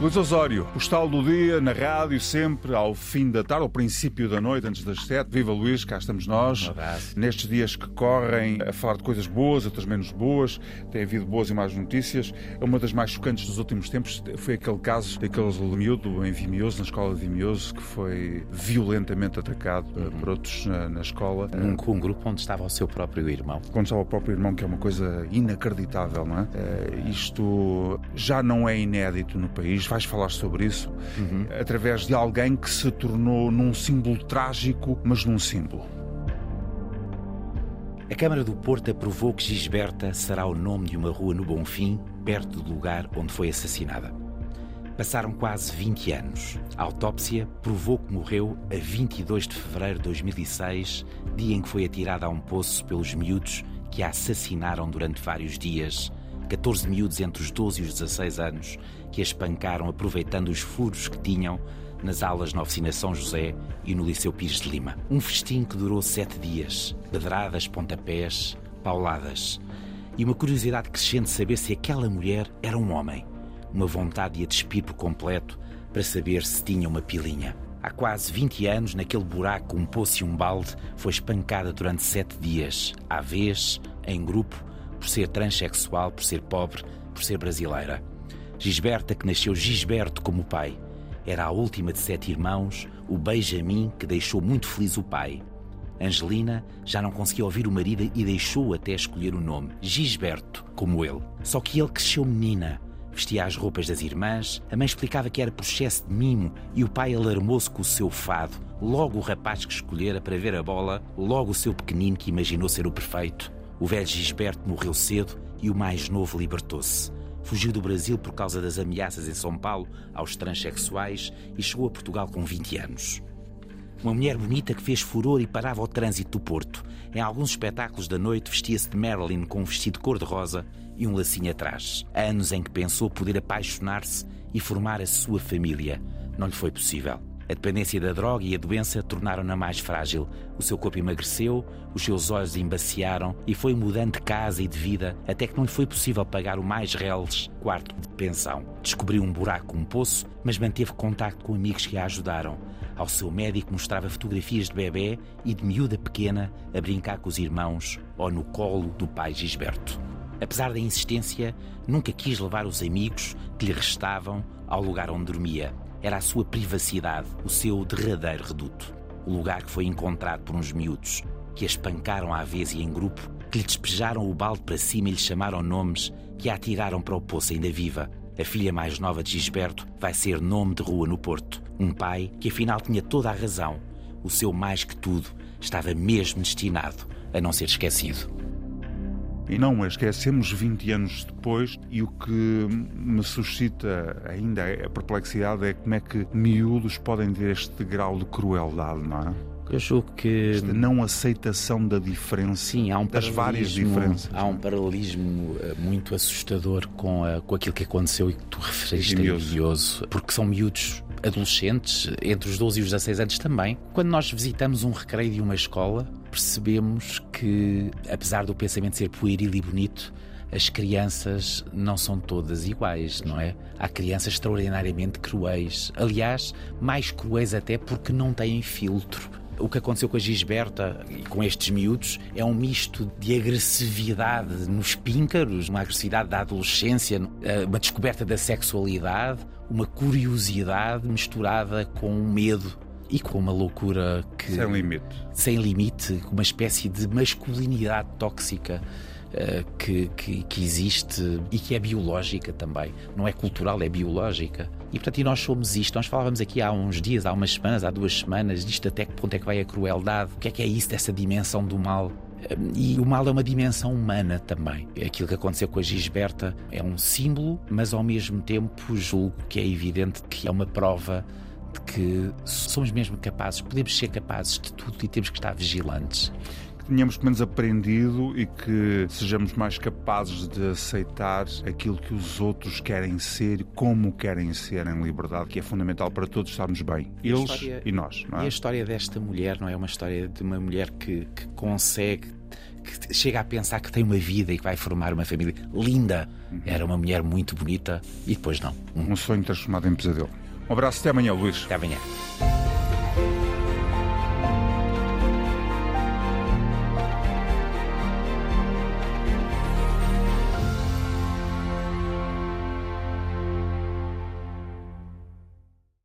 Luís Osório, postal do dia, na rádio, sempre ao fim da tarde, ao princípio da noite, antes das sete. Viva Luís, cá estamos nós. Um abraço. Nestes dias que correm a falar de coisas boas, outras menos boas, tem havido boas e más notícias. Uma das mais chocantes dos últimos tempos foi aquele caso daquele miúdo em Vimioso, na escola de Vimioso, que foi violentamente atacado uhum. por outros na, na escola. Num um grupo onde estava o seu próprio irmão. Onde estava o próprio irmão, que é uma coisa inacreditável, não é? Uh, isto já não é inédito no país vais falar sobre isso, uhum. através de alguém que se tornou num símbolo trágico, mas num símbolo. A Câmara do Porto aprovou que Gisberta será o nome de uma rua no Bonfim, perto do lugar onde foi assassinada. Passaram quase 20 anos. A autópsia provou que morreu a 22 de fevereiro de 2006, dia em que foi atirada a um poço pelos miúdos que a assassinaram durante vários dias 14 miúdos entre os 12 e os 16 anos que a espancaram aproveitando os furos que tinham nas aulas na Oficina São José e no Liceu Pires de Lima. Um festim que durou sete dias, pedradas, pontapés, pauladas. E uma curiosidade crescente saber se aquela mulher era um homem. Uma vontade de a despir por completo para saber se tinha uma pilinha. Há quase 20 anos, naquele buraco, um poço e um balde, foi espancada durante sete dias, à vez, em grupo, por ser transexual, por ser pobre, por ser brasileira. Gisberta, que nasceu Gisberto como pai. Era a última de sete irmãos, o Benjamin, que deixou muito feliz o pai. Angelina já não conseguia ouvir o marido e deixou até escolher o nome, Gisberto, como ele. Só que ele cresceu menina, vestia as roupas das irmãs, a mãe explicava que era processo de mimo e o pai alarmou-se com o seu fado. Logo o rapaz que escolhera para ver a bola, logo o seu pequenino que imaginou ser o perfeito. O velho Gisberto morreu cedo e o mais novo libertou-se. Fugiu do Brasil por causa das ameaças em São Paulo aos transexuais e chegou a Portugal com 20 anos. Uma mulher bonita que fez furor e parava o trânsito do Porto. Em alguns espetáculos da noite vestia-se de Marilyn com um vestido cor-de-rosa e um lacinho atrás. Há anos em que pensou poder apaixonar-se e formar a sua família. Não lhe foi possível. A dependência da droga e a doença tornaram-na mais frágil. O seu corpo emagreceu, os seus olhos embaciaram e foi mudando de casa e de vida até que não lhe foi possível pagar o mais reles quarto de pensão. Descobriu um buraco, um poço, mas manteve contacto com amigos que a ajudaram. Ao seu médico mostrava fotografias de bebê e de miúda pequena a brincar com os irmãos ou no colo do pai Gisberto. Apesar da insistência, nunca quis levar os amigos que lhe restavam ao lugar onde dormia era a sua privacidade, o seu derradeiro reduto. O lugar que foi encontrado por uns miúdos, que a espancaram à vez e em grupo, que lhe despejaram o balde para cima e lhe chamaram nomes, que a atiraram para o poço ainda viva. A filha mais nova de Gisberto vai ser nome de rua no Porto. Um pai que afinal tinha toda a razão. O seu mais que tudo estava mesmo destinado a não ser esquecido. E não a esquecemos 20 anos depois, e o que me suscita ainda a perplexidade é como é que miúdos podem ter este grau de crueldade, não é? Eu julgo que. Esta não aceitação da diferença. Sim, há um das várias diferenças. Há um paralelismo eh, muito assustador com, a, com aquilo que aconteceu e que tu referiste a porque são miúdos adolescentes, entre os 12 e os 16 anos também. Quando nós visitamos um recreio de uma escola, percebemos que, apesar do pensamento ser pueril e bonito, as crianças não são todas iguais, não é? Há crianças extraordinariamente cruéis. Aliás, mais cruéis até porque não têm filtro. O que aconteceu com a Gisberta e com estes miúdos é um misto de agressividade nos píncaros, uma agressividade da adolescência, uma descoberta da sexualidade, uma curiosidade misturada com um medo e com uma loucura que. Sem limite. Sem limite, uma espécie de masculinidade tóxica. Uh, que, que, que, existe e que é biológica também. Não é cultural, é biológica. E portanto, e nós somos isto. Nós falávamos aqui há uns dias, há umas semanas, há duas semanas, disto até que ponto é que vai a crueldade, o que é que é isso dessa dimensão do mal. E o mal é uma dimensão humana também. Aquilo que aconteceu com a Gisberta é um símbolo, mas ao mesmo tempo julgo que é evidente que é uma prova de que somos mesmo capazes, podemos ser capazes de tudo e temos que estar vigilantes tenhamos pelo menos aprendido e que sejamos mais capazes de aceitar aquilo que os outros querem ser, como querem ser em liberdade, que é fundamental para todos estarmos bem, eles e, história, e nós. É? E a história desta mulher não é uma história de uma mulher que, que consegue que chega a pensar que tem uma vida e que vai formar uma família linda. Era uma mulher muito bonita e depois não. Um sonho transformado em pesadelo. Um abraço, até amanhã, Luís. Até amanhã.